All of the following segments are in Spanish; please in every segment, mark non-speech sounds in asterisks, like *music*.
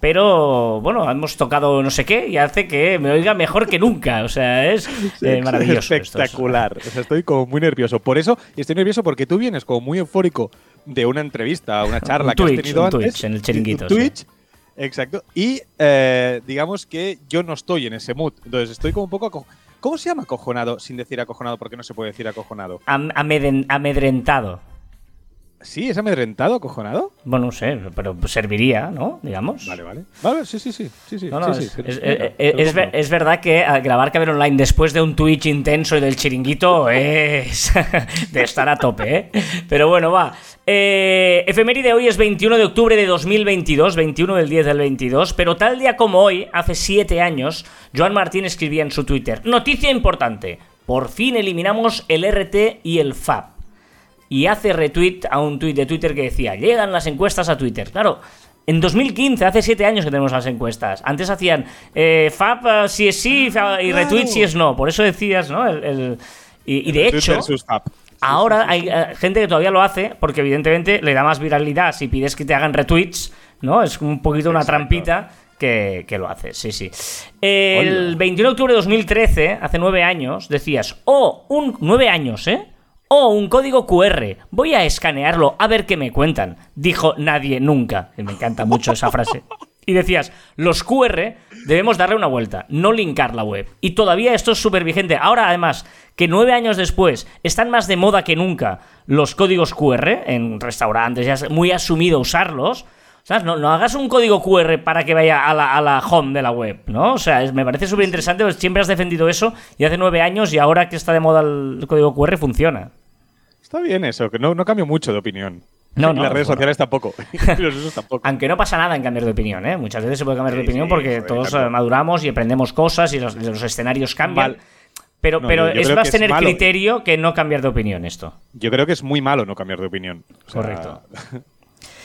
pero bueno, hemos tocado no sé qué y hace que me oiga mejor que nunca. O sea, es *laughs* eh, maravilloso. esto, es- Espectacular. O sea, estoy como muy nervioso. Por eso, y estoy nervioso porque tú vienes como muy eufórico de una entrevista, una charla Un que Twitch, has tenido un antes. Twitch, en el chiringuito, Un Twitch. Exacto. Y eh, digamos que yo no estoy en ese mood. Entonces estoy como un poco. ¿Cómo se llama acojonado sin decir acojonado? Porque no se puede decir acojonado. am- amedrentado. ¿Sí? ¿Es amedrentado, acojonado? Bueno, no sé, pero serviría, ¿no? Digamos. Vale, vale. Vale, sí, sí, sí. sí, sí, No, no, sí, es, sí, es- venga, es- te lo es ver- compro. es verdad que al grabar Caber Online después de un Twitch intenso y del chiringuito es *laughs* de estar a tope, ¿eh? Pero bueno, va. Eh, efeméride hoy es 21 de octubre de 2022, 21 del 10 del 22, pero tal día como hoy, hace 7 años, Joan Martín escribía en su Twitter, noticia importante, por fin eliminamos el RT y el FAB y hace retweet a un tweet de Twitter que decía, llegan las encuestas a Twitter. Claro, en 2015, hace 7 años que tenemos las encuestas. Antes hacían eh, Fab eh, si es sí fa- y retweet si es no. Por eso decías, ¿no? El- el- y, y de hecho, ahora hay eh, gente que todavía lo hace porque evidentemente le da más viralidad si pides que te hagan retweets, ¿no? Es un poquito una Exacto. trampita. Que, que lo hace, sí, sí. El Hola. 21 de octubre de 2013, hace nueve años, decías, oh, un nueve años, ¿eh? Oh, un código QR. Voy a escanearlo a ver qué me cuentan. Dijo nadie nunca. Me encanta mucho esa frase. Y decías, los QR debemos darle una vuelta, no linkar la web. Y todavía esto es súper vigente. Ahora, además, que nueve años después están más de moda que nunca los códigos QR en restaurantes, ya es muy asumido usarlos. ¿Sabes? No, no hagas un código QR para que vaya a la, a la home de la web, ¿no? O sea, es- me parece súper interesante, pues siempre has defendido eso y hace nueve años y ahora que está de moda el código QR funciona. Está bien eso, que no, no cambio mucho de opinión. No, Y no, las redes bueno. sociales tampoco. *laughs* Y los usos tampoco. Aunque no pasa nada en cambiar de opinión, ¿eh? Muchas veces se puede cambiar de Sí, opinión sí, porque todos eh, maduramos y aprendemos cosas y los, los escenarios cambian. Mal. Pero, No, pero yo- yo es más tener malo. criterio que no cambiar de opinión esto. Yo creo que es muy malo no cambiar de opinión. O sea, Correcto. *laughs*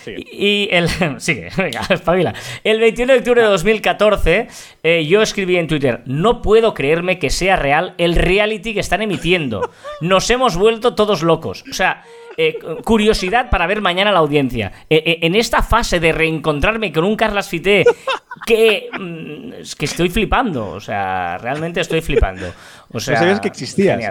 sigue. Y el. *laughs* Sigue, venga, *laughs* espabila. El 21 de octubre de 2014, eh, yo escribí en Twitter: No puedo creerme que sea real el reality que están emitiendo. Nos hemos vuelto todos locos. O sea. eh, curiosidad para ver mañana la audiencia. Eh, eh, en esta fase de reencontrarme con un Carlas Fité que, mm, es que estoy flipando. O sea, realmente estoy flipando. O sea, no sabías que.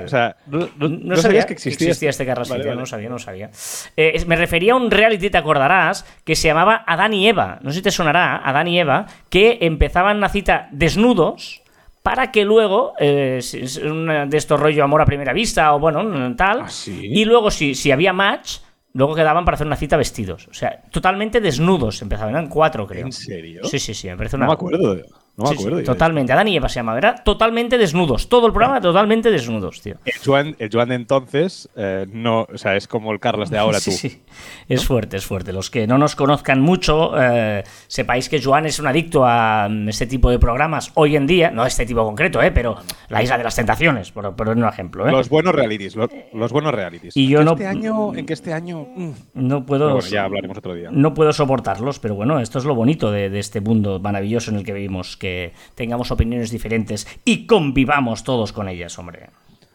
O sea, no, no- No, no sabía sabías que existías. este Vale, vale. no sabía, no sabía. Eh, me refería a un reality, te acordarás, que se llamaba Adán y Eva. No sé si te sonará, Adán y Eva, que empezaban una cita desnudos para que luego, eh, de estos rollo amor a primera vista o bueno, tal, ¿Ah, sí? y luego si, si había match, luego quedaban para hacer una cita vestidos. O sea, totalmente desnudos empezaban, eran cuatro creo. ¿En serio? Sí, sí, sí, me parece una... No me acuerdo. No me Sí, sí, acuerdo. totalmente, Adán y Eva se llamaba, era totalmente desnudos. Todo el programa totalmente desnudos, tío. El Joan, el Joan de entonces, eh, no, o sea, es como el Carlos de ahora *laughs* tú. Sí, sí. Es fuerte, es fuerte. Los que no nos conozcan mucho, eh, sepáis que Joan es un adicto a mm, este tipo de programas hoy en día, no este tipo concreto, eh, pero La Isla de las Tentaciones, por, por un ejemplo. eh. Los buenos realities, los, los buenos realities. Y yo ¿En no- Este año, en que este año. mm. No puedo, bueno, ya hablaremos otro día. no puedo soportarlos, pero bueno, esto es lo bonito de, de este mundo maravilloso en el que vivimos, que tengamos opiniones diferentes y convivamos todos con ellas, hombre.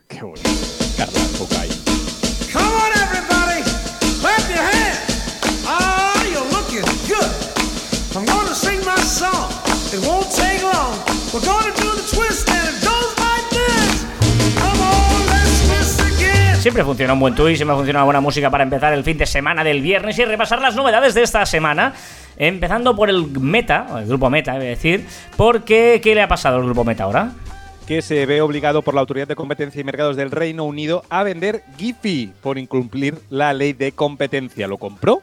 Qué bueno. Bucay. Siempre funciona un buen tweet, siempre funciona una buena música para empezar el fin de semana del viernes y repasar las novedades de esta semana. Empezando por el Meta, el grupo Meta, a decir, porque ¿qué le ha pasado al grupo Meta ahora? que se ve obligado por la Autoridad de Competencia y Mercados del Reino Unido a vender Giphy por incumplir la ley de competencia. Lo compró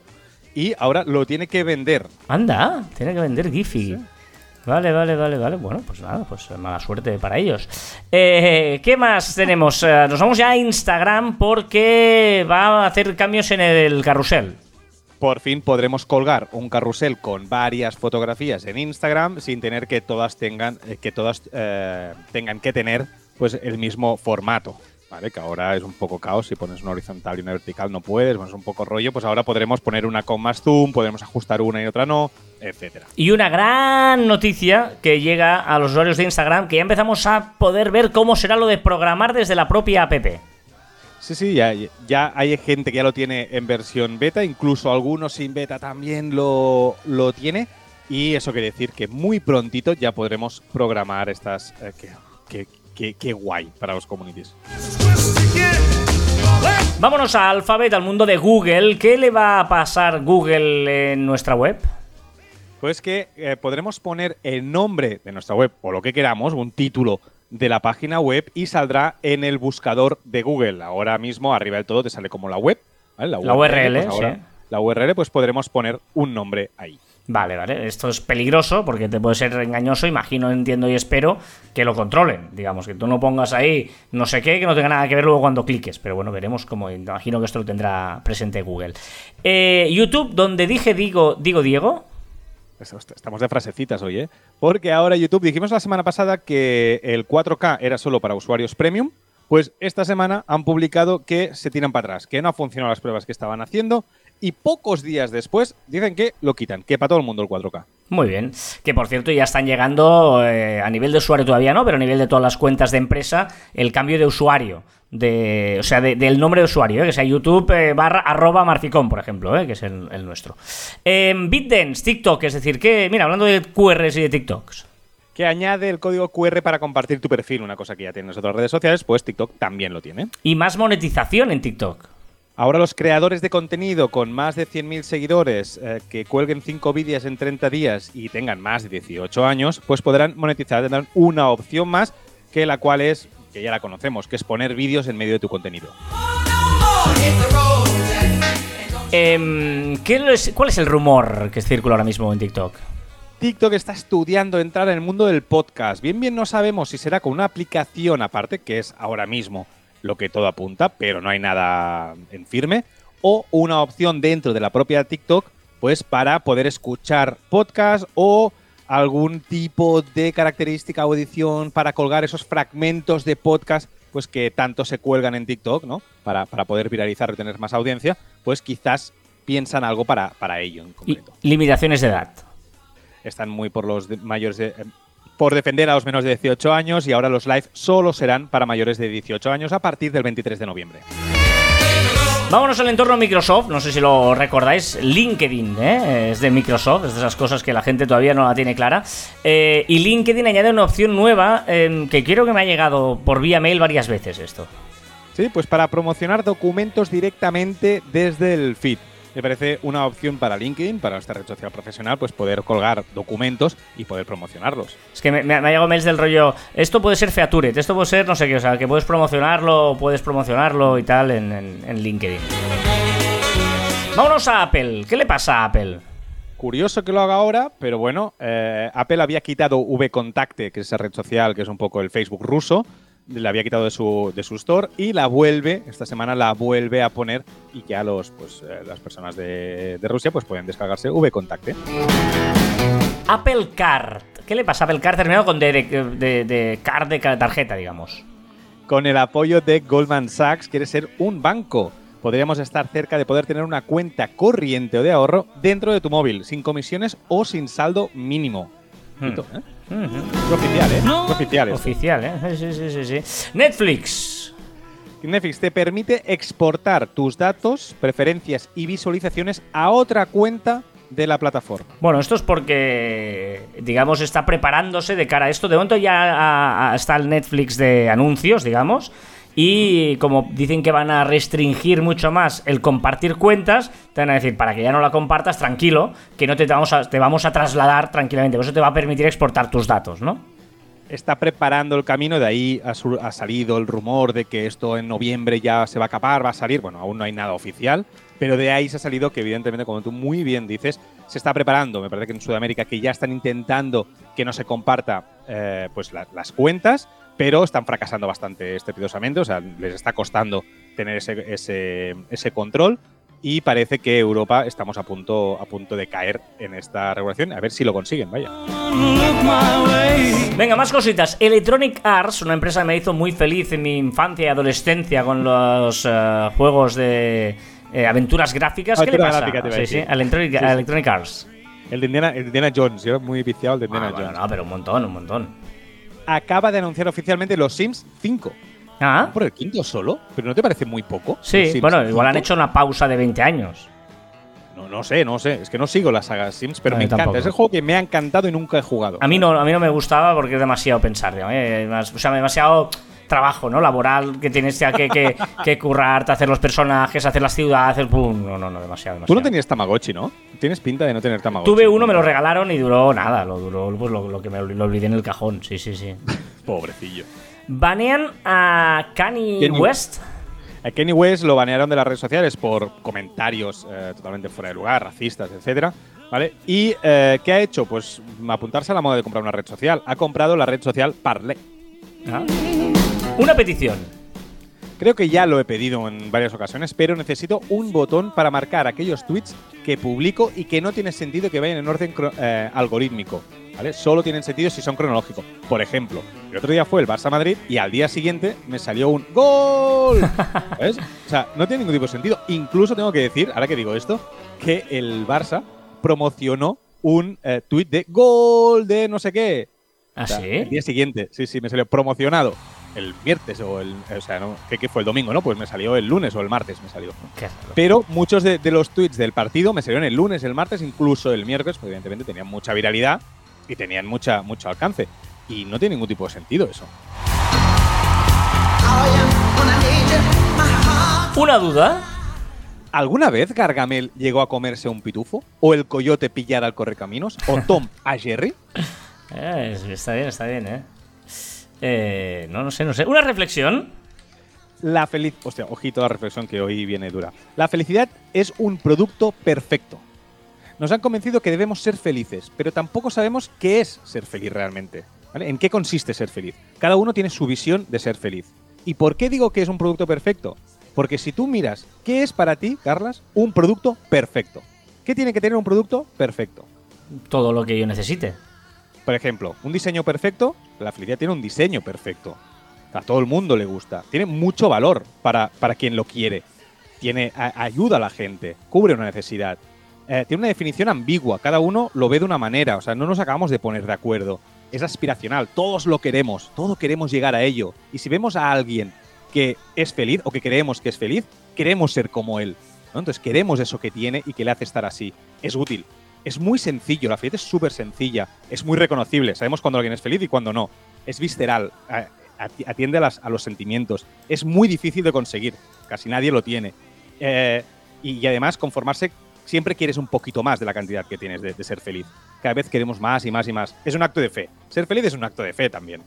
y ahora lo tiene que vender. Anda, tiene que vender Giphy. Vale, vale, vale, vale. Bueno, pues nada, pues mala suerte para ellos. Eh, ¿Qué más tenemos? Eh, nos vamos ya a Instagram porque va a hacer cambios en el carrusel. Por fin podremos colgar un carrusel con varias fotografías en Instagram sin tener que todas tengan eh, que todas tengan que tener pues el mismo formato. ¿vale? Que ahora es un poco caos, si pones una horizontal y una vertical no puedes, bueno, es un poco rollo, pues ahora podremos poner una con más zoom, podremos ajustar una y otra no, etcétera. Y una gran noticia que llega a los usuarios de Instagram, que ya empezamos a poder ver cómo será lo de programar desde la propia app. Sí, sí, ya, ya hay gente que ya lo tiene en versión beta, incluso algunos sin beta también lo, lo tiene. Y eso quiere decir que muy prontito ya podremos programar estas... eh, que, que- que- que guay para los communities. Vámonos a Alphabet, al mundo de Google. ¿Qué le va a pasar Google en nuestra web? Pues que eh, podremos poner el nombre de nuestra web o lo que queramos, un título de la página web y saldrá en el buscador de Google. Ahora mismo arriba del todo te sale como la web, ¿vale? La URL, pues ahora sí. La URL, pues podremos poner un nombre ahí. Vale, vale. Esto es peligroso porque te puede ser engañoso. Imagino, entiendo y espero que lo controlen. Digamos, que tú no pongas ahí no sé qué, que no tenga nada que ver luego cuando cliques. Pero bueno, veremos cómo. Imagino que esto lo tendrá presente Google. Eh, YouTube, donde dije digo, digo Diego. Estamos de frasecitas hoy, ¿eh? Porque ahora YouTube, dijimos la semana pasada que el 4K era solo para usuarios premium, pues esta semana han publicado que se tiran para atrás, que no han funcionado las pruebas que estaban haciendo y pocos días después dicen que lo quitan, que para todo el mundo el 4K. Muy bien. Que por cierto ya están llegando eh, a nivel de usuario todavía no, pero a nivel de todas las cuentas de empresa, el cambio de usuario. De, o sea, de- del nombre de usuario, eh, que sea YouTube eh, barra arroba marficom, por ejemplo, eh, que es el, el nuestro. Eh, BitDance, TikTok, es decir, que, mira, hablando de QRs y de TikToks. Que añade el código QR para compartir tu perfil, una cosa que ya tienen las otras redes sociales, pues TikTok también lo tiene. Y más monetización en TikTok. Ahora los creadores de contenido con más de 100.000 seguidores eh, que cuelguen 5 vídeos en 30 días y tengan más de 18 años, pues podrán monetizar, tendrán una opción más que la cual es, que ya la conocemos, que es poner vídeos en medio de tu contenido. Em, ¿qué es- ¿Cuál es el rumor que circula ahora mismo en TikTok? TikTok está estudiando entrar en el mundo del podcast. Bien, bien no sabemos si será con una aplicación aparte, que es ahora mismo lo que todo apunta, pero no hay nada en firme, o una opción dentro de la propia TikTok, pues para poder escuchar podcast o algún tipo de característica o edición para colgar esos fragmentos de podcast pues que tanto se cuelgan en TikTok, ¿no? Para, para poder viralizar y tener más audiencia, pues quizás piensan algo para, para ello en Y concreto limitaciones de edad. están muy por los de- mayores de, por defender a los menos de 18 años y ahora los live solo serán para mayores de 18 años a partir del 23 de noviembre. Vámonos al entorno Microsoft, no sé si lo recordáis, LinkedIn, ¿eh? es de Microsoft, es de esas cosas que la gente todavía no la tiene clara. Eh, y LinkedIn añade una opción nueva eh, que quiero que me ha llegado por vía mail varias veces esto. Sí, pues para promocionar documentos directamente desde el feed. Me parece una opción para LinkedIn, para esta red social profesional, pues poder colgar documentos y poder promocionarlos. Es que me, me ha me ha llegado mails del rollo, esto puede ser Featuret, esto puede ser no sé qué, o sea, que puedes promocionarlo, puedes promocionarlo y tal en, en- en LinkedIn. Vámonos a Apple, ¿qué le pasa a Apple? Curioso que lo haga ahora, pero bueno, eh, Apple había quitado VKontakte, que es esa red social que es un poco el Facebook ruso, la había quitado de su, de su store y la vuelve, esta semana la vuelve a poner y ya los, pues, eh, las personas de, de Rusia pues pueden descargarse VKontakte. Apple Card, ¿qué le pasa a Apple Card terminado con de, de, de- card de tarjeta, digamos? Con el apoyo de Goldman Sachs, quiere ser un banco. Podríamos estar cerca de poder tener una cuenta corriente o de ahorro dentro de tu móvil, sin comisiones o sin saldo mínimo. Hmm. ¿eh? Oficial, ¿eh? Oficial esto. Oficial, ¿eh? Sí, sí, sí, sí. Netflix. Netflix te permite exportar tus datos, preferencias y visualizaciones a otra cuenta de la plataforma. Bueno, esto es porque, digamos, está preparándose de cara a esto. De momento ya ah, ah, está el Netflix de anuncios, digamos. Y como dicen que van a restringir mucho más el compartir cuentas, te van a decir, para que ya no la compartas, tranquilo, que no te vamos a, te vamos a trasladar tranquilamente. Eso te va a permitir exportar tus datos, ¿no? Está preparando el camino, de ahí ha, salido el rumor de que esto en noviembre ya se va a acabar, va a salir. Bueno, aún no hay nada oficial, pero de ahí se ha salido que, evidentemente, como tú muy bien dices, se está preparando. Me parece que en Sudamérica que ya están intentando que no se comparta eh, pues la- las cuentas, pero están fracasando bastante estrepitosamente. O sea, les está costando tener ese, ese, ese control. y parece que Europa estamos a punto, a punto de caer en esta regulación. A ver si lo consiguen, vaya. Venga, más cositas. Electronic Arts, una empresa que me hizo muy feliz en mi infancia y adolescencia con los eh, juegos de eh, aventuras gráficas. ¿Qué le pasa? Sí, sí. Electronic, Sí. Electronic Arts. El de Indiana, el de Indiana Jones, yo era muy viciado el de Indiana Ah, bueno, Jones. no, pero un montón, un montón. Acaba de anunciar oficialmente los Sims 5. Ah, ¿Por el quinto solo? ¿Pero no te parece muy poco? sí, ¿Los Sims bueno, igual han 5? hecho una pausa de 20 años. No, no sé, no sé. Es que no sigo la saga Sims, pero No, me encanta. tampoco. Es el juego que me ha encantado y nunca he jugado. A mí no, a mí no me gustaba porque es demasiado pensar. Eh, más- o sea, demasiado trabajo, ¿no? Laboral que tienes ya que, que, que currarte, hacer los personajes, hacer las ciudades, pum, no, no, no, demasiado, demasiado. Tú no tenías Tamagotchi, ¿no? Tienes pinta de no tener Tamagotchi. Tuve uno, me lo regalaron y duró nada, lo duró pues lo, lo que me lo olvidé en el cajón, sí, sí, sí. *laughs* Pobrecillo. Banean a Kanye Kanye- West. A Kenny West lo banearon de las redes sociales por comentarios eh, totalmente fuera de lugar, racistas, etcétera. ¿Vale? ¿Y eh, qué ha hecho? Pues apuntarse a la moda de comprar una red social. Ha comprado la red social Parler. Ah. Una petición. Creo que ya lo he pedido en varias ocasiones, pero necesito un botón para marcar aquellos tweets que publico y que no tiene sentido que vayan en orden eh, algorítmico. ¿Vale? Solo tienen sentido si son cronológicos. Por ejemplo, el otro día fue el Barça Madrid y al día siguiente me salió un ¡Gol! *laughs* ¿Ves? O sea, no tiene ningún tipo de sentido. Incluso tengo que decir, ahora que digo esto, que el Barça promocionó un eh, tweet de ¡Gol! de no sé qué. ¿Ah, O sea, sí? El día siguiente, sí, sí, me salió promocionado el viernes o el. O sea, ¿no? ¿Qué, qué fue el domingo, no? Pues me salió el lunes o el martes, me salió. Qué raro. Pero muchos de, de los tweets del partido me salieron el lunes, el martes, incluso el miércoles, porque evidentemente tenían mucha viralidad y tenían mucha, mucho alcance. Y no tiene ningún tipo de sentido eso. Una duda. ¿Alguna vez Gargamel llegó a comerse un pitufo? ¿O el coyote pillar al correcaminos? ¿O Tom a Jerry? *laughs* Eh, está bien, está bien, ¿eh? Eh, No, no sé, no sé. Una reflexión. La feliz. Hostia, ojito a la reflexión que hoy viene dura. La felicidad es un producto perfecto. Nos han convencido que debemos ser felices, pero tampoco sabemos qué es ser feliz realmente. ¿vale? ¿En qué consiste ser feliz? Cada uno tiene su visión de ser feliz. ¿Y por qué digo que es un producto perfecto? Porque si tú miras, ¿qué es para ti, Carlas, un producto perfecto? ¿Qué tiene que tener un producto perfecto? Todo lo que yo necesite. Por ejemplo, un diseño perfecto, la felicidad tiene un diseño perfecto. A todo el mundo le gusta. Tiene mucho valor para, para quien lo quiere. Tiene, ayuda a la gente, cubre una necesidad. Eh, tiene una definición ambigua, cada uno lo ve de una manera, o sea, no nos acabamos de poner de acuerdo. Es aspiracional, todos lo queremos, todos queremos llegar a ello. Y si vemos a alguien que es feliz o que creemos que es feliz, queremos ser como él. ¿no? Entonces queremos eso que tiene y que le hace estar así. Es útil. Es muy sencillo, la felicidad es súper sencilla, es muy reconocible, sabemos cuando alguien es feliz y cuando no. Es visceral, atiende a, los sentimientos. Es muy difícil de conseguir, casi nadie lo tiene. Eh, y, además conformarse, siempre quieres un poquito más de la cantidad que tienes de, ser feliz. Cada vez queremos más y más y más. Es un acto de fe. Ser feliz es un acto de fe también.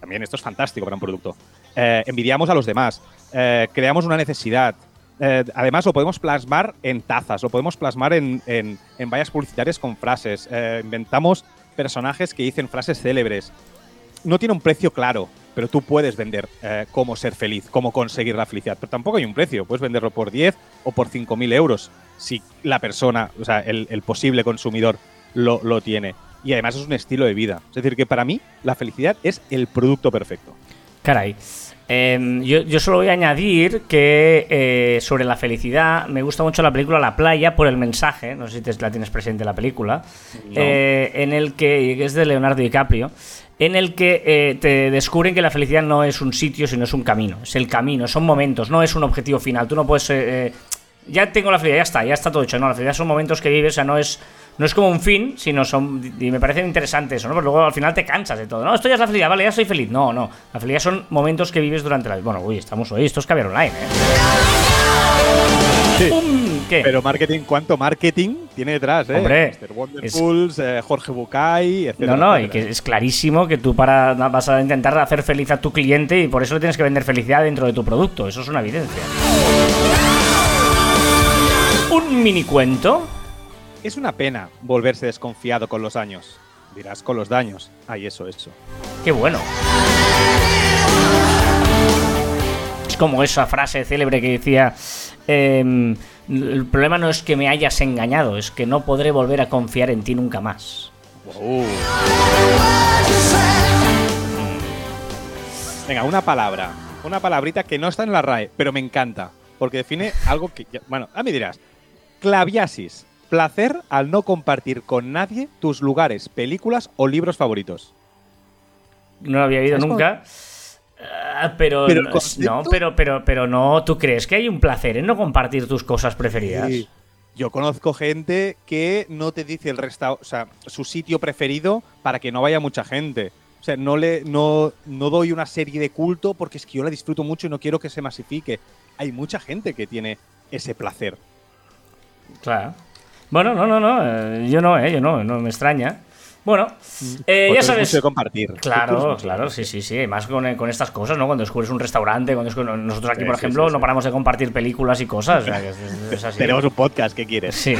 También esto es fantástico para un producto. Eh, envidiamos a los demás, eh, creamos una necesidad. Eh, además, lo podemos plasmar en tazas, lo podemos plasmar en, en, en vallas publicitarias con frases. eh, inventamos personajes que dicen frases célebres. No tiene un precio claro, pero tú puedes vender eh, cómo ser feliz, cómo conseguir la felicidad. Pero tampoco hay un precio. Puedes venderlo por 10 o por 5.000 euros si la persona, o sea, el, el posible consumidor lo, lo tiene. Y además es un estilo de vida. Es decir, que para mí la felicidad es el producto perfecto. Caray. Em, yo, yo solo voy a añadir que eh, sobre la felicidad me gusta mucho la película La playa por el mensaje, no sé si te- la tienes presente la película, eh, en el que es de Leonardo DiCaprio, en el que eh, te descubren que la felicidad no es un sitio, sino es un camino, es el camino, son momentos, no es un objetivo final. Tú no puedes ya tengo la felicidad, ya está, ya está todo hecho. No, la felicidad son momentos que vives, o sea, no es, no es como un fin, sino son. Y me parece interesante eso, ¿no? Pero luego al final te cansas de todo. No, esto ya es la felicidad, vale, ya soy feliz. No, no. La felicidad son momentos que vives durante la vida. Bueno, uy, estamos hoy, esto es caviar online, ¿eh? Sí. ¿Qué? Pero marketing, ¿cuánto marketing tiene detrás, eh? Hombre, Mr. Wonderfuls, eh, Jorge Bucay, etc. No, no, y que es clarísimo que tú para vas a intentar hacer feliz a tu cliente y por eso le tienes que vender felicidad dentro de tu producto. Eso es una evidencia. Un mini cuento. Es una pena volverse desconfiado con los años. Dirás con los daños. Ay, eso, eso. Qué bueno. Es como esa frase célebre que decía em, el problema no es que me hayas engañado, es que no podré volver a confiar en ti nunca más. Venga, una palabra. Una palabrita que no está en la RAE, pero me encanta. Porque define algo que. ya- Bueno, a mí dirás. Claviasis. Placer al no compartir con nadie tus lugares, películas o libros favoritos. No lo había oído ¿Sabes nunca. Ah, pero, no, pero, pero, pero no, ¿tú crees que hay un placer en no compartir tus cosas preferidas? Sí. Yo conozco gente que no te dice el resta o sea, su sitio preferido para que no vaya mucha gente. O sea, no le no, no doy una serie de culto porque es que yo la disfruto mucho y no quiero que se masifique. Hay mucha gente que tiene ese placer. Claro. Bueno, no, no, no. eh, yo no, eh, yo no, no me extraña. Bueno, eh, ya sabes. mucho de compartir. Claro, claro, sí, sí, sí. Más con, con estas cosas, ¿no? Cuando descubres un restaurante, cuando descubres- nosotros aquí, Sí, por sí, ejemplo, sí, no paramos de compartir películas y cosas. o sea, que es- es así. Tenemos un podcast, ¿qué quieres? Sí.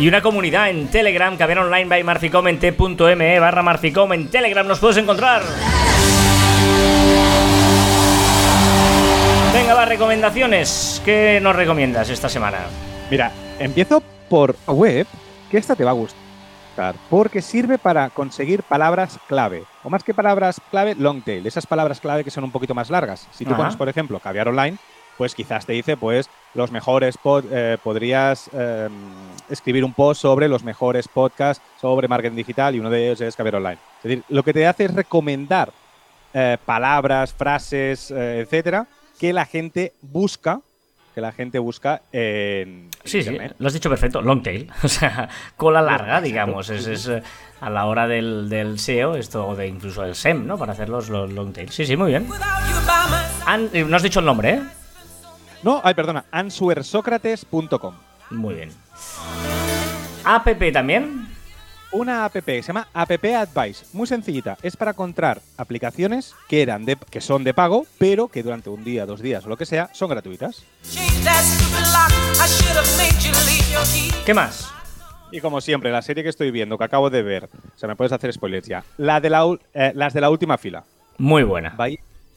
Y una comunidad en Telegram, que online by marficom en t.me barra marficom en Telegram nos puedes encontrar. Venga, va, recomendaciones. ¿Qué nos recomiendas esta semana? Mira, empiezo por web, que esta te va a gustar, porque sirve para conseguir palabras clave, o más que palabras clave, long tail, esas palabras clave que son un poquito más largas. Si tú Ajá. pones, por ejemplo, caviar online, pues quizás te dice, pues, los mejores pod- eh, podrías eh, escribir un post sobre los mejores podcasts sobre marketing digital y uno de ellos es caviar online. Es decir, lo que te hace es recomendar eh, palabras, frases, eh, etcétera, que la gente busca, que la gente busca en Sí, sí, lo has dicho perfecto. Long tail. *laughs* O sea, cola larga, digamos. Es, es, eh, a la hora del, del SEO, esto, o de incluso del SEM, ¿no? Para hacer los, los long tail. Sí, sí, muy bien. An- eh, no has dicho el nombre, ¿eh? No, ay, perdona, answersocrates.com. Muy bien. App también. Una app que se llama App Advice, muy sencillita. Es para encontrar aplicaciones que eran de, que son de pago, pero que durante un día, dos días o lo que sea, son gratuitas. ¿Qué más? Y como siempre, la serie que estoy viendo, que acabo de ver, o sea, me puedes hacer spoilers ya. La de la, eh, las de la última fila. Muy buena.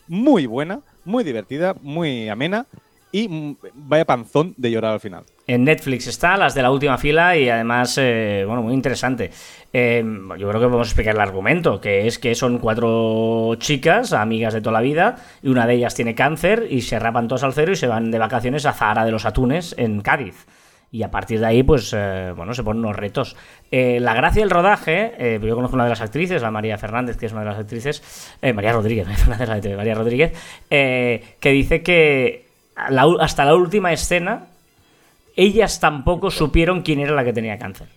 Muy buena, muy divertida, muy amena y mm, vaya panzón de llorar al final. En Netflix está, las de la última fila y además, eh, bueno, muy interesante. Eh, yo creo que podemos explicar el argumento, que es que son cuatro chicas, amigas de toda la vida, y una de ellas tiene cáncer y se rapan todas al cero y se van de vacaciones a Zahara de los Atunes en Cádiz. Y a partir de ahí, pues, eh, bueno, se ponen unos retos. Eh, la gracia del rodaje, yo conozco una de las actrices, la María Fernández, que es una de las actrices, María Rodríguez, *laughs* María Rodríguez, que dice que la hasta la última escena ellas tampoco supieron quién era la que tenía cáncer.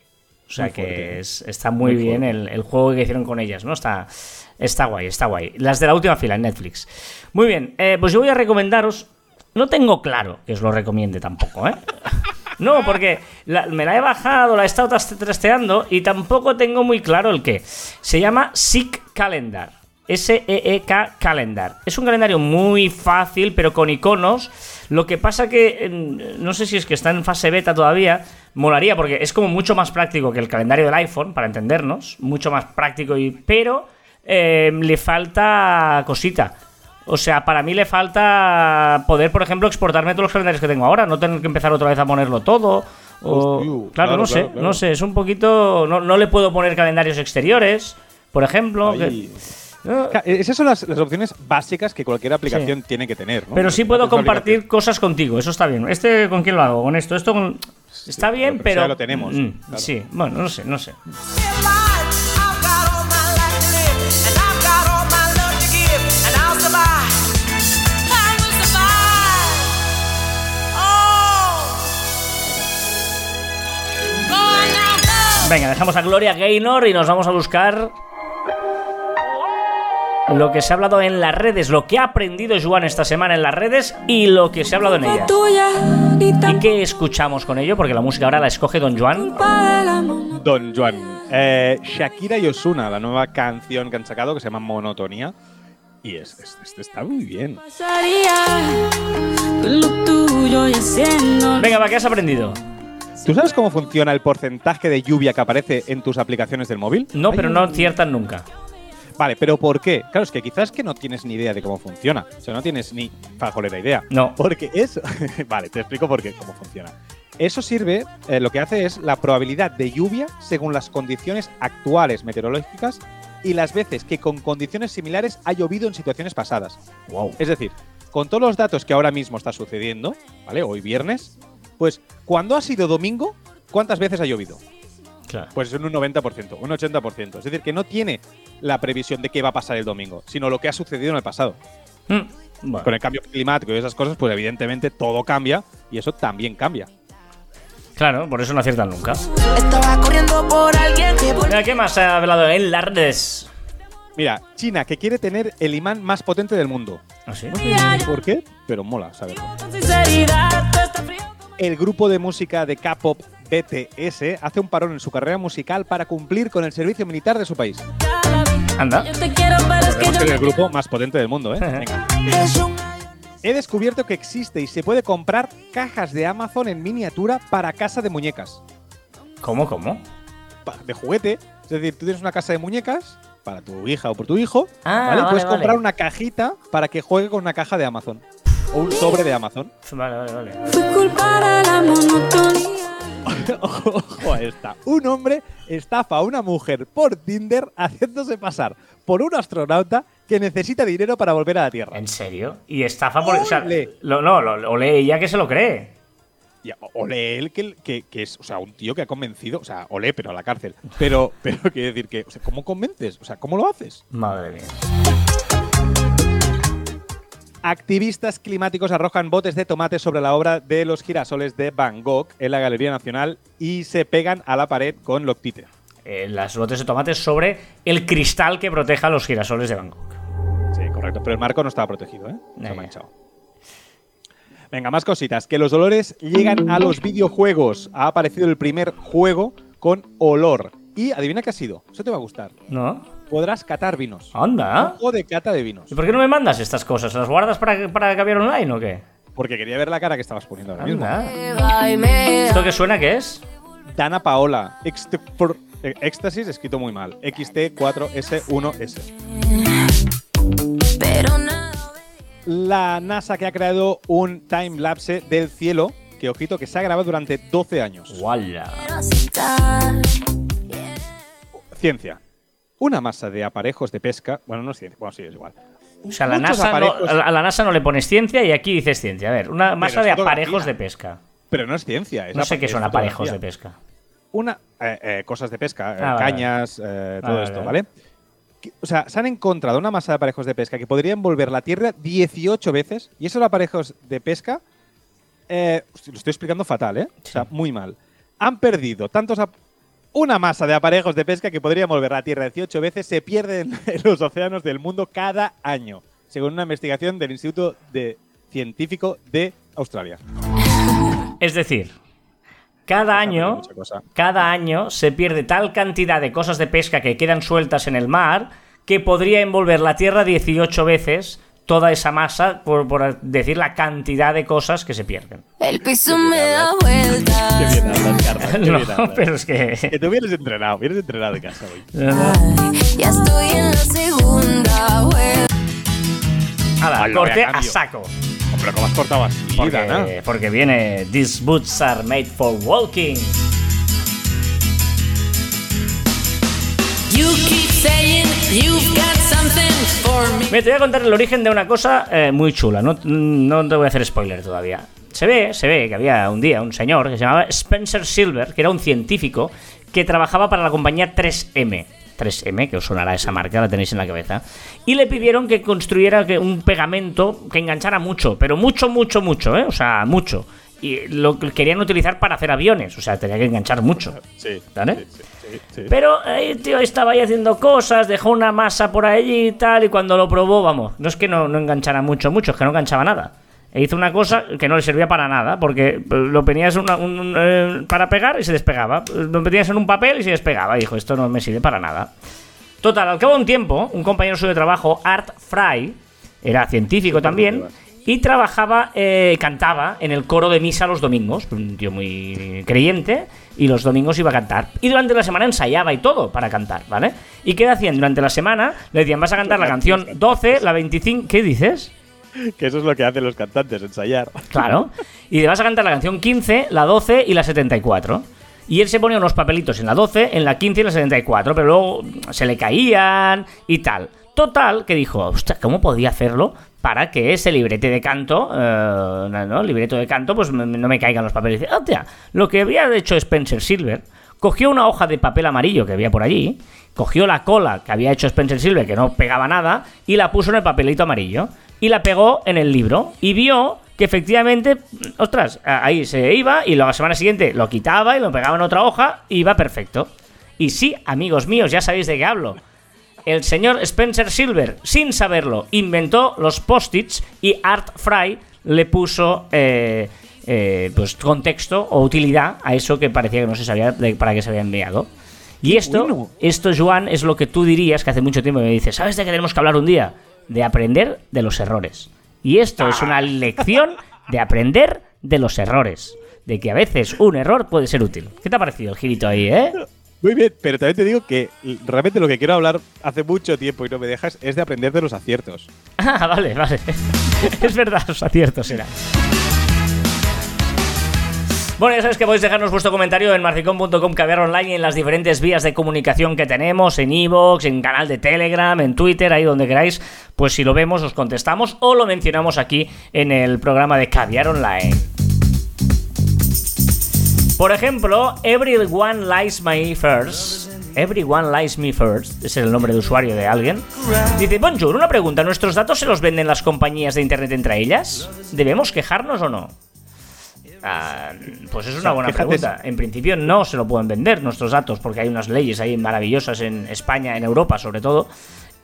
O sea Muy que es- está muy, Muy bien el, el juego que hicieron con ellas, ¿no? Está, está guay, está guay. Las de la última fila en Netflix. Muy bien, eh, pues yo voy a recomendaros. No tengo claro que os lo recomiende tampoco, ¿eh? *laughs* No, porque la- me la he bajado, la he estado trasteando y tampoco tengo muy claro el qué. Se llama Sick Calendar. S-E-E-K Calendar. Es un calendario muy fácil, pero con iconos. Lo que pasa que, no sé si es que está en fase beta todavía, molaría porque es como mucho más práctico que el calendario del iPhone, para entendernos. Mucho más práctico, y pero eh, le falta cosita. O sea, para mí le falta poder, por ejemplo, exportarme todos los calendarios que tengo ahora, no tener que empezar otra vez a ponerlo todo. O, Hostia, claro, claro, no sé, claro, claro. no sé, es un poquito. No, no le puedo poner calendarios exteriores, por ejemplo. que- Ahí. No, Ca- Esas son las, las opciones básicas que cualquier aplicación tiene que tener. ¿no? pero sí puedo compartir cosas contigo, eso está bien. ¿Este con quién lo hago? ¿Con esto? Esto con... Está bien, pero pero... ya lo tenemos, Mm, claro. Sí, bueno, no sé, no sé. Venga, dejamos a Gloria Gaynor y nos vamos a buscar lo que se ha hablado en las redes, lo que ha aprendido Joan esta semana en las redes y lo que se ha hablado en ellas. ¿Y qué escuchamos con ello? Porque la música ahora la escoge Don Joan. Don Juan. Eh, Shakira y Osuna, la nueva canción que han sacado que se llama Monotonía. Y es, es- es- está muy bien. Venga, va, ¿qué has aprendido? ¿Tú sabes cómo funciona el porcentaje de lluvia que aparece en tus aplicaciones del móvil? No, pero no aciertan nunca. Vale, pero ¿por qué? Claro, es que quizás que no tienes ni idea de cómo funciona. O sea, no tienes ni fajolera idea. No. Porque eso. *laughs* vale, te explico por qué, cómo funciona. Eso sirve, eh, lo que hace es la probabilidad de lluvia según las condiciones actuales meteorológicas y las veces que con condiciones similares ha llovido en situaciones pasadas. Wow. Es decir, con todos los datos que ahora mismo está sucediendo, ¿vale? Hoy viernes, pues cuando ha sido domingo, ¿cuántas veces ha llovido? Claro. Pues es un 90%, un 80%. Es decir, que no tiene la previsión de qué va a pasar el domingo, sino lo que ha sucedido en el pasado. Mm, bueno. Con el cambio climático y esas cosas, pues evidentemente todo cambia y eso también cambia. Claro, por eso no aciertan nunca. Estaba corriendo por alguien que por Mira, ¿qué más ha hablado en las redes? Mira, China, que quiere tener el imán más potente del mundo. ¿Ah, sí? No sé por qué, pero mola saberlo. sinceridad todo está frío. El grupo de música de K-pop BTS hace un parón en su carrera musical para cumplir con el servicio militar de su país. Anda. Es no el grupo más potente del mundo, ¿eh? Venga. He descubierto que existe y se puede comprar cajas de Amazon en miniatura para casa de muñecas. ¿Cómo, cómo? De juguete. Es decir, tú tienes una casa de muñecas para tu hija o por tu hijo. Ah, ¿vale? vale, Puedes vale. comprar una cajita para que juegue con una caja de Amazon. O un sobre de Amazon. Vale, vale, vale. *laughs* Ojo a esta. Un hombre estafa a una mujer por Tinder haciéndose pasar por un astronauta que necesita dinero para volver a la Tierra. ¿En serio? Y estafa por. O sea, Ole. lo, no, lo, o lee ella que se lo cree. Y ole él que, que, que es, o sea, un tío que ha convencido, o sea, ole, pero a la cárcel. Pero, *laughs* pero quiero decir que, o sea, ¿cómo convences? O sea, ¿cómo lo haces? Madre mía. Activistas climáticos arrojan botes de tomate sobre la obra de los girasoles de Van Gogh en la Galería Nacional y se pegan a la pared con loctite. Eh, las botes de tomate sobre el cristal que proteja los girasoles de Bangkok. Sí, correcto. Pero el marco no estaba protegido, ¿eh? Ha ya. manchado. Venga, más cositas. Que los dolores llegan a los videojuegos. Ha aparecido el primer juego con olor. Y adivina qué ha sido. Eso te va a gustar. ¿No? Podrás catar vinos. Anda. O de cata de vinos. ¿Y por qué no me mandas estas cosas? ¿Las guardas para, para cambiar online o qué? Porque quería ver la cara que estabas poniendo ahora mismo. Anda. ¿Esto qué suena qué es? Dana Paola. Eh, éxtasis escrito muy mal. XT4S1S. Pero nada. La NASA que ha creado un time lapse del cielo. Que ojito que se ha grabado durante 12 años. ¡Wala! Ciencia. Una masa de aparejos de pesca. Bueno, no es ciencia. Bueno, sí, es igual. O sea, a la, NASA aparejos- a la- a la NASA no le pones ciencia y aquí dices ciencia. A ver, una masa de aparejos de pesca. Pero no es ciencia. es No sé qué son aparejos de pesca. Una. eh, eh, cosas de pesca. eh, Ah, vale, cañas, eh, todo esto, vale. O sea, se han encontrado una masa de aparejos de pesca que podría envolver la Tierra 18 veces. Y esos aparejos de pesca. lo estoy explicando fatal, ¿eh? O sea, muy mal. Han perdido tantos. Una masa de aparejos de pesca que podría envolver la Tierra 18 veces se pierden *laughs* en los océanos del mundo cada año. Según una investigación del Instituto de Científico de Australia. Es decir, cada año, cada año se pierde tal cantidad de cosas de pesca que quedan sueltas en el mar que podría envolver la Tierra 18 veces toda esa masa, por, por decir la cantidad de cosas que se pierden. El piso me da Qué *laughs* No, pero es que... Que tú vienes entrenado, vienes entrenado de casa hoy. Ya estoy en la segunda vuelta. Hala, corte a cambio. saco. Hombre, ¿cómo has cortado así? Porque, porque viene These boots are made for walking. You keep saying you've got something for me. Mira, te voy a contar el origen de una cosa eh, muy chula. No, no te voy a hacer spoiler todavía. Se ve, se ve que había un día un señor que se llamaba Spencer Silver, que era un científico que trabajaba para la compañía 3M. 3M, que os sonará esa marca, la tenéis en la cabeza. Y le pidieron que construyera un pegamento que enganchara mucho, pero mucho, mucho, mucho, ¿eh? O sea, mucho. Y lo que querían utilizar para hacer aviones, o sea, tenía que enganchar mucho. Sí. ¿Vale? Sí, sí, sí. Pero eh, el tío estaba ahí haciendo cosas, dejó una masa por allí y tal, y cuando lo probó, vamos, no es que no, no enganchara mucho, mucho, es que no enganchaba nada. E hizo una cosa que no le servía para nada, porque eh, lo ponías una- un- un, eh, para pegar y se despegaba. Lo metías en un papel y se despegaba. Y dijo, esto no me sirve para nada. Total, al cabo de un tiempo, un compañero suyo de trabajo, Art Fry, era científico también, y trabajaba, eh, cantaba en el coro de misa los domingos. Un tío muy creyente y los domingos iba a cantar. Y durante la semana ensayaba y todo para cantar, ¿vale? ¿Y qué hacían? Durante la semana le decían, vas a cantar la canción 12, la 25... ¿Qué dices? Que eso es lo que hacen los cantantes, ensayar. Claro. Y vas a cantar la canción 15, la 12 y la 74. Y él se ponía unos papelitos en la 12, en la 15 y la 74, pero luego se le caían y tal. Total, que dijo, ostras, ¿cómo podía hacerlo para que ese librete de canto, eh, no, libreto de canto, pues no me caigan los papeles? Hostia, lo que había hecho Spencer Silver, cogió una hoja de papel amarillo que había por allí, cogió la cola que había hecho Spencer Silver, que no pegaba nada, y la puso en el papelito amarillo. Y la pegó en el libro. Y vio que efectivamente, ostras, ahí se iba y la semana siguiente lo quitaba y lo pegaba en otra hoja y iba perfecto. Y sí, amigos míos, ya sabéis de qué hablo. El señor Spencer Silver, sin saberlo, inventó los post-its y Art Fry le puso eh, eh, pues contexto o utilidad a eso que parecía que no se sabía de- para qué se había enviado. Y esto, bueno. esto, Joan, es lo que tú dirías que hace mucho tiempo me dices, ¿sabes de qué tenemos que hablar un día? De aprender de los errores. Y esto es una *laughs* lección de aprender de los errores. De que a veces un error puede ser útil. ¿Qué te ha parecido el girito ahí, eh? Muy bien, pero también te digo que realmente lo que quiero hablar hace mucho tiempo y no me dejas es de aprender de los aciertos. *laughs* Ah, vale, vale. *laughs* es verdad, los aciertos eran. Bueno, ya sabéis que podéis dejarnos vuestro comentario en marficón.com, caviar online y en las diferentes vías de comunicación que tenemos, en iVoox, en canal de Telegram, en Twitter, ahí donde queráis. Pues si lo vemos, os contestamos o lo mencionamos aquí en el programa de Caviar Online. Por ejemplo, Everyone Likes Me First. Everyone Likes Me First. Es el nombre de usuario de alguien. Dice, Bonjour, una pregunta. ¿Nuestros datos se los venden las compañías de internet entre ellas? ¿Debemos quejarnos o no? Ah, pues es una sea, buena pregunta. En principio no se lo pueden vender nuestros datos porque hay unas leyes ahí maravillosas en España, en Europa sobre todo.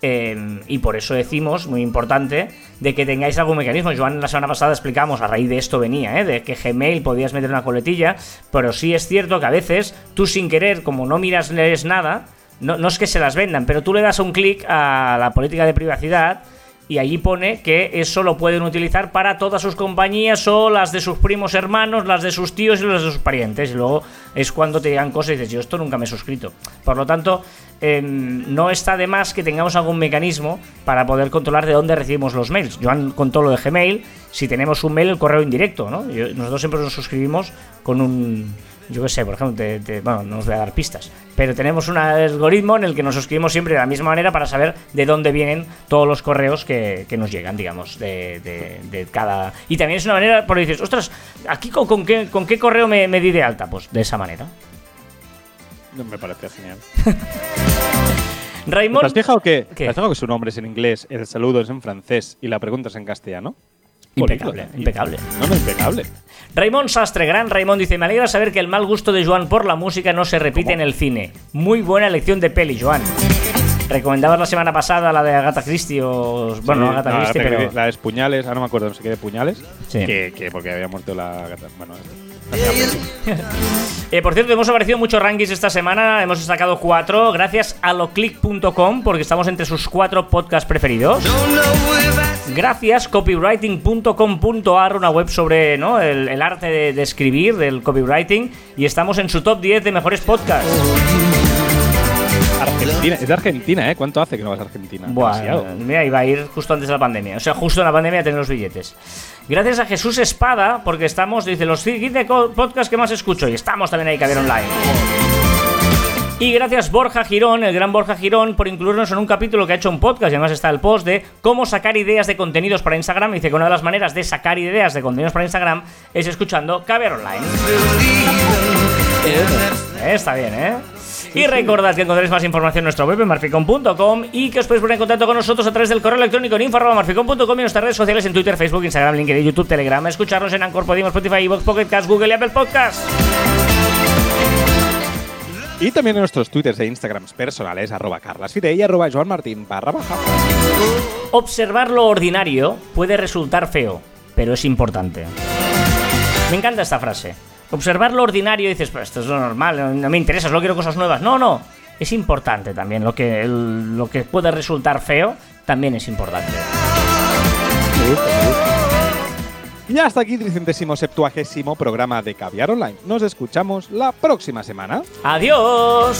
Eh, y por eso decimos, muy importante, de que tengáis algún mecanismo. Joan, la semana pasada explicamos, a raíz de esto venía, ¿eh? de que Gmail podías meter una coletilla, pero sí es cierto que a veces tú sin querer, como no miras lees nada, no, no es que se las vendan, pero tú le das un clic a la política de privacidad y allí pone que eso lo pueden utilizar para todas sus compañías o las de sus primos hermanos, las de sus tíos y las de sus parientes. Y luego es cuando te llegan cosas y dices, yo esto nunca me he suscrito. Por lo tanto, em, no está de más que tengamos algún mecanismo para poder controlar de dónde recibimos los mails. Joan contó lo de Gmail, si tenemos un mail, el correo indirecto, ¿no? Nosotros siempre nos suscribimos con un yo qué sé, por ejemplo, te- te- bueno, no os voy a dar pistas, pero tenemos un algoritmo en el que nos suscribimos siempre de la misma manera para saber de dónde vienen todos los correos que, que nos llegan, digamos, de, de- de cada... Y también es una manera, por dices, ostras, ¿aquí con, con qué, con qué correo me, me di de alta? Pues de esa manera. No me parece genial. *laughs* ¿Te Raymond... has fijado que, ¿Qué? ¿te has fijado que su nombre es en inglés, el saludo es en francés y la pregunta es en castellano? Impecable, impecable. No, no, impecable. Raymond Sastre, gran Raymond, dice: Me alegra saber que el mal gusto de Joan por la música no se repite en el cine. Muy buena elección de peli, Joan. Recomendabas la semana pasada la de Agatha Christie o. Bueno, no Sí, Agatha no, Christie, la- pero. La de Puñales, ahora no me acuerdo, no sé qué de Puñales. Sí. Que, que porque había muerto la gata. Bueno, *laughs* Eh, por cierto, hemos aparecido muchos rankings esta semana. Hemos destacado cuatro. Gracias a loclick.com, porque estamos entre sus cuatro podcasts preferidos. Gracias, copywriting.com.ar, una web sobre ¿no? el, el arte de, de escribir, del copywriting. Y estamos en su top 10 de mejores podcasts. Argentina, es de Argentina, ¿eh? ¿Cuánto hace que no vas a Argentina? Bueno, mira, iba a ir justo antes de la pandemia. O sea, justo en la pandemia a tener los billetes. Gracias a Jesús Espada, porque estamos, dice, los 15 co- podcasts que más escucho. Y estamos también ahí, Caber Online. Y gracias Borja Girón, el gran Borja Girón, por incluirnos en un capítulo que ha hecho un podcast. Y además está el post de cómo sacar ideas de contenidos para Instagram. Y dice que una de las maneras de sacar ideas de contenidos para Instagram es escuchando Caber Online. Eh, Está bien, ¿eh? Y recordad que encontraréis más información en nuestra web en marficon.com y que os podéis poner en contacto con nosotros a través del correo electrónico en info.marficon.com y en nuestras redes sociales en Twitter, Facebook, Instagram, LinkedIn, YouTube, Telegram. Escucharnos en Anchor, Podimo, Spotify, Evox, Pocket Cast, Google y Apple Podcast. Y también en nuestros twitters e instagrams personales, arroba carlasfide y arroba joanmartin barra baja. Observar lo ordinario puede resultar feo, pero es importante. Me encanta esta frase. Observar lo ordinario y dices, pues esto es lo normal, no me interesa, solo quiero cosas nuevas. No, no. Es importante también. Lo que, el- lo que puede resultar feo también es importante. Y hasta aquí, 370 programa de Caviar Online. Nos escuchamos la próxima semana. ¡Adiós!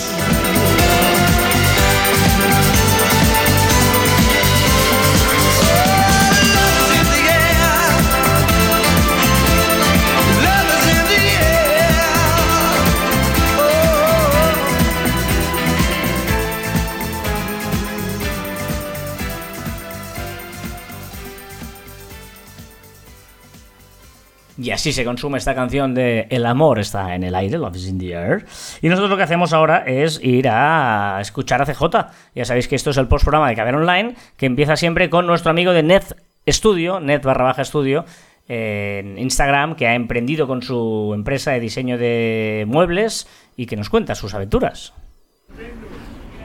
Y así se consume esta canción de El amor está en el aire, Love is in the air. Y nosotros lo que hacemos ahora es ir a escuchar a CJ. Ya sabéis que esto es el post programa de Caber Online, que empieza siempre con nuestro amigo de Net Studio, Net barra baja Studio, en Instagram, que ha emprendido con su empresa de diseño de muebles y que nos cuenta sus aventuras.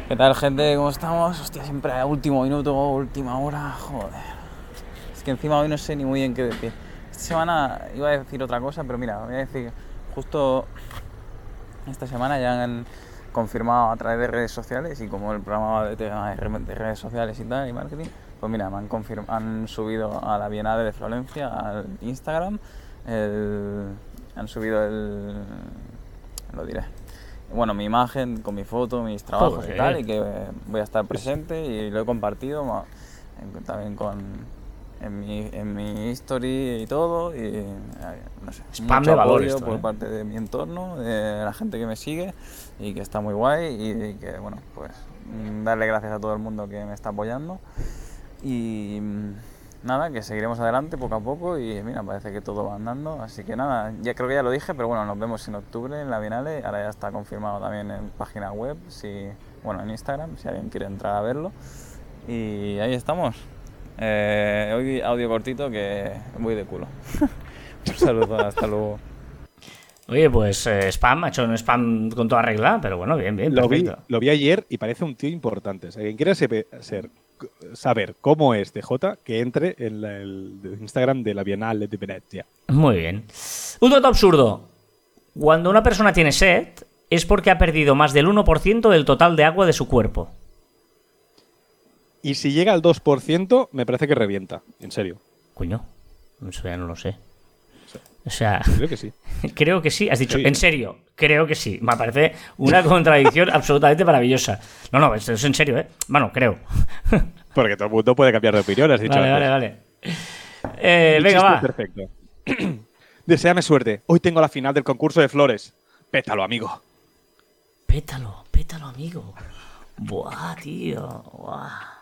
¿Qué tal, gente? ¿Cómo estamos? Hostia, siempre a último minuto, última hora, joder. Es que encima hoy no sé ni muy bien qué decir. Esta semana iba a decir otra cosa, pero mira, voy a decir, justo esta semana ya han confirmado a través de redes sociales y como el programa va de de re- de redes sociales y tal y marketing, pues mira, me han, han subido a la Bienal de Florencia al Instagram, el- han subido el, lo diré, bueno, mi imagen con mi foto, mis trabajos Joder. y tal, y que voy a estar presente y lo he compartido también con en mi, en mi history y todo y eh, no sé, Spam mucho de valor apoyo esto, por ¿eh? parte de mi entorno, de la gente que me sigue y que está muy guay y, que bueno, pues mm, darle gracias a todo el mundo que me está apoyando y mm, nada, que seguiremos adelante poco a poco y mira, parece que todo va andando, así que nada, ya creo que ya lo dije, pero bueno, nos vemos en octubre en la Bienale, ahora ya está confirmado también en página web, si, bueno, en Instagram, si alguien quiere entrar a verlo y ahí estamos. Eh, hoy audio cortito que voy de culo. *laughs* Un saludo, hasta luego. Oye, pues eh, spam, ha hecho un spam con toda regla, pero bueno, bien, bien, Lo vi, perfecto. lo vi ayer y parece un tío importante. O sea, quien quiera sepe- ser- saber cómo es TJ, que entre en la- el Instagram de la Bienal de Venecia. Muy bien. Un dato absurdo. Cuando una persona tiene sed, es porque ha perdido más del 1% del total de agua de su cuerpo. Y si llega al 2%, me parece que revienta. En serio. Coño, eso ya no lo sé. O sea, Creo que sí. *laughs* creo que sí. Has dicho, Sí. en serio, creo que sí. Me parece una *laughs* contradicción absolutamente maravillosa. No, no, esto es en serio, ¿eh? Bueno, creo. *laughs* Porque todo el mundo puede cambiar de opinión, has dicho Vale, vale, antes. vale. Eh, venga, va. Perfecto. *clears throat* Deseame suerte. Hoy tengo la final del concurso de flores. Pétalo, amigo. Pétalo, pétalo, amigo. Buah, tío. Buah.